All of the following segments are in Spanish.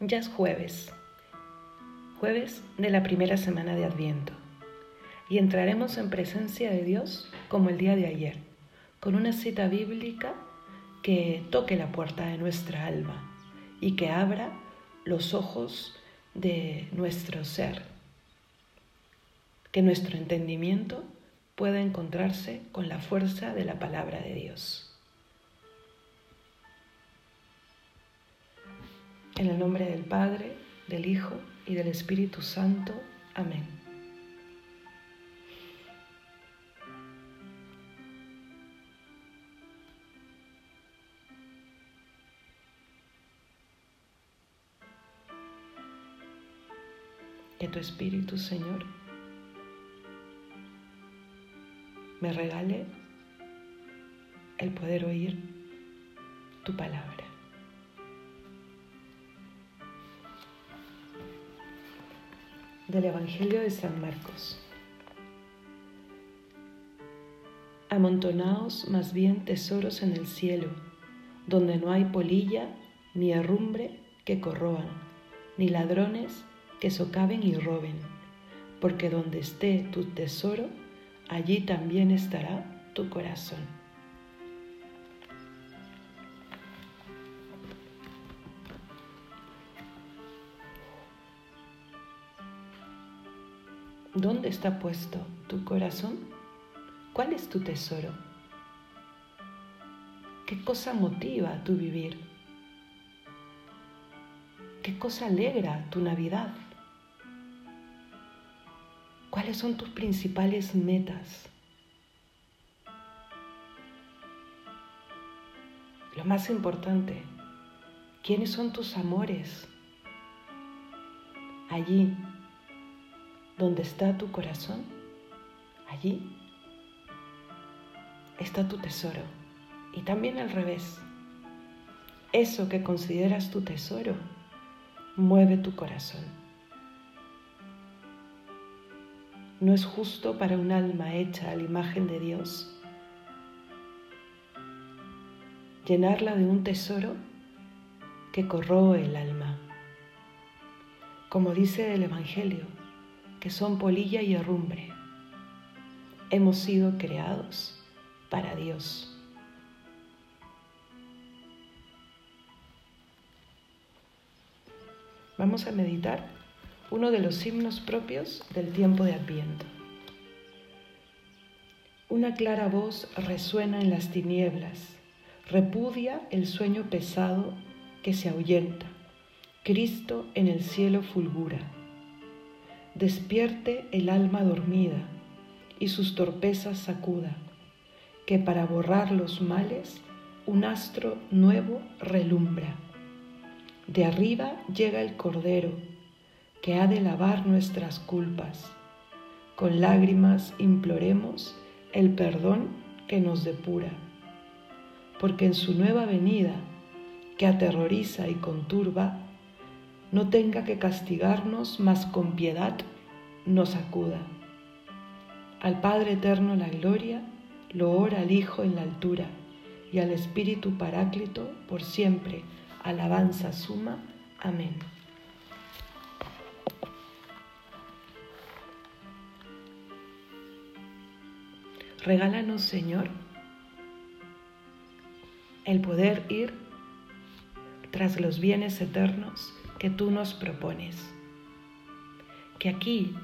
Ya es jueves, jueves de la primera semana de Adviento, y entraremos en presencia de Dios como el día de ayer, con una cita bíblica que toque la puerta de nuestra alma y que abra los ojos de nuestro ser, que nuestro entendimiento pueda encontrarse con la fuerza de la palabra de Dios. En el nombre del Padre, del Hijo y del Espíritu Santo. Amén. Que tu Espíritu, Señor, me regale el poder oír tu palabra. Del Evangelio de San Marcos. Amontonaos más bien tesoros en el cielo, donde no hay polilla ni herrumbre que corroan, ni ladrones que socaven y roben, porque donde esté tu tesoro, allí también estará tu corazón. ¿Dónde está puesto tu corazón? ¿Cuál es tu tesoro? ¿Qué cosa motiva tu vivir? ¿Qué cosa alegra tu Navidad? ¿Cuáles son tus principales metas? Lo más importante, ¿quiénes son tus amores? Allí donde está tu corazón, allí está tu tesoro. Y también al revés. Eso que consideras tu tesoro mueve tu corazón. No es justo para un alma hecha a la imagen de Dios llenarla de un tesoro que corroe el alma. Como dice el Evangelio, que son polilla y herrumbre. Hemos sido creados para Dios. Vamos a meditar uno de los himnos propios del tiempo de Adviento. Una clara voz resuena en las tinieblas, repudia el sueño pesado que se ahuyenta. Cristo en el cielo fulgura despierte el alma dormida y sus torpezas sacuda, que para borrar los males un astro nuevo relumbra. De arriba llega el Cordero, que ha de lavar nuestras culpas. Con lágrimas imploremos el perdón que nos depura, porque en su nueva venida, que aterroriza y conturba, no tenga que castigarnos, mas con piedad nos acuda. Al Padre Eterno la gloria, lo ora al Hijo en la altura, y al Espíritu Paráclito por siempre, alabanza suma. Amén. Regálanos, Señor, el poder ir tras los bienes eternos que tú nos propones. Que aquí,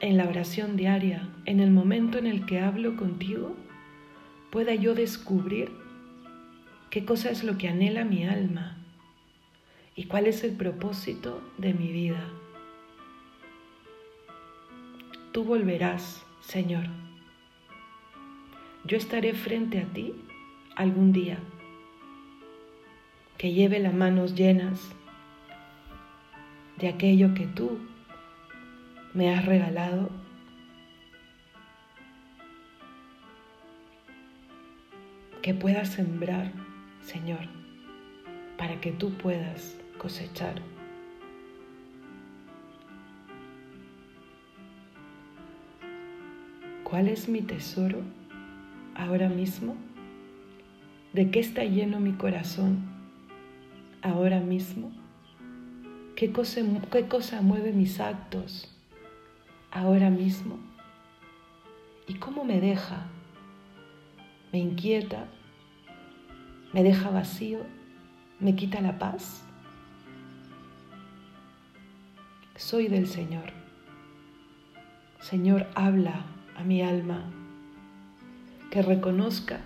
en la oración diaria, en el momento en el que hablo contigo, pueda yo descubrir qué cosa es lo que anhela mi alma y cuál es el propósito de mi vida. Tú volverás, Señor. Yo estaré frente a ti algún día, que lleve las manos llenas de aquello que tú me has regalado. Que puedas sembrar, Señor, para que tú puedas cosechar. ¿Cuál es mi tesoro ahora mismo? ¿De qué está lleno mi corazón ahora mismo? ¿Qué cosa, ¿Qué cosa mueve mis actos ahora mismo? ¿Y cómo me deja? ¿Me inquieta? ¿Me deja vacío? ¿Me quita la paz? Soy del Señor. Señor, habla a mi alma, que reconozca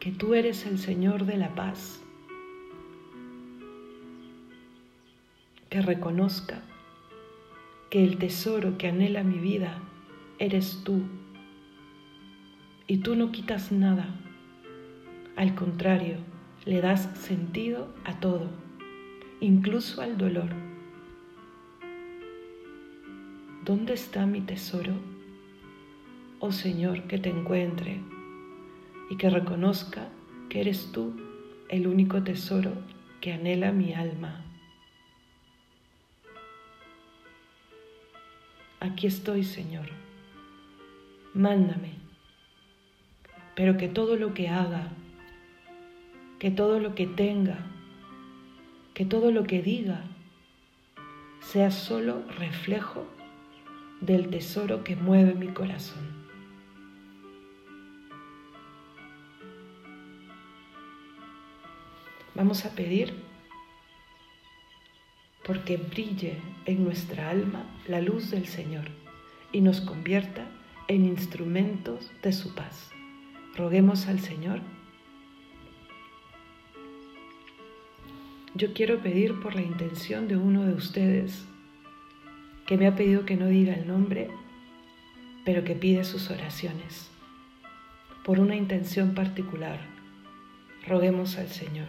que tú eres el Señor de la paz, que reconozca que el tesoro que anhela mi vida eres tú, y tú no quitas nada, al contrario, le das sentido a todo, incluso al dolor. ¿Dónde está mi tesoro? Oh Señor, que te encuentre y que reconozca que eres tú el único tesoro que anhela mi alma. Aquí estoy, Señor. Mándame, pero que todo lo que haga, que todo lo que tenga, que todo lo que diga, sea solo reflejo del tesoro que mueve mi corazón. Vamos a pedir porque brille en nuestra alma la luz del Señor y nos convierta en instrumentos de su paz. Roguemos al Señor. Yo quiero pedir por la intención de uno de ustedes que me ha pedido que no diga el nombre, pero que pide sus oraciones. Por una intención particular, roguemos al Señor.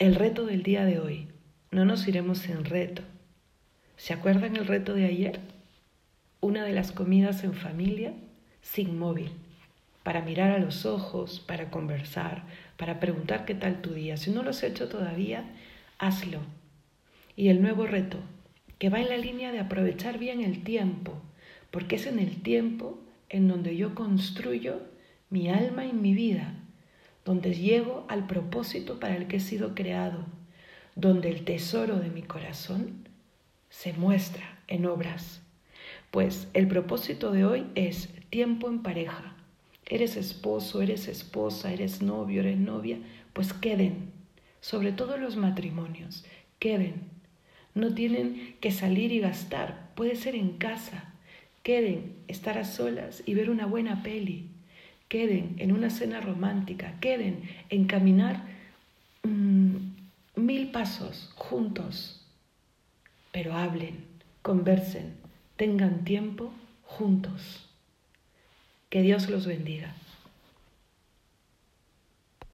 El reto del día de hoy. No nos iremos sin reto. ¿Se acuerdan el reto de ayer? Una de las comidas en familia sin móvil para mirar a los ojos, para conversar, para preguntar qué tal tu día. Si no lo has hecho todavía, hazlo. Y el nuevo reto, que va en la línea de aprovechar bien el tiempo, porque es en el tiempo en donde yo construyo mi alma y mi vida, donde llego al propósito para el que he sido creado, donde el tesoro de mi corazón se muestra en obras. Pues el propósito de hoy es tiempo en pareja, eres esposo, eres esposa, eres novio, eres novia, pues queden, sobre todo los matrimonios, queden. No tienen que salir y gastar, puede ser en casa. Queden, estar a solas y ver una buena peli. Queden en una cena romántica, queden en caminar mm, mil pasos juntos. Pero hablen, conversen, tengan tiempo juntos. Que Dios los bendiga.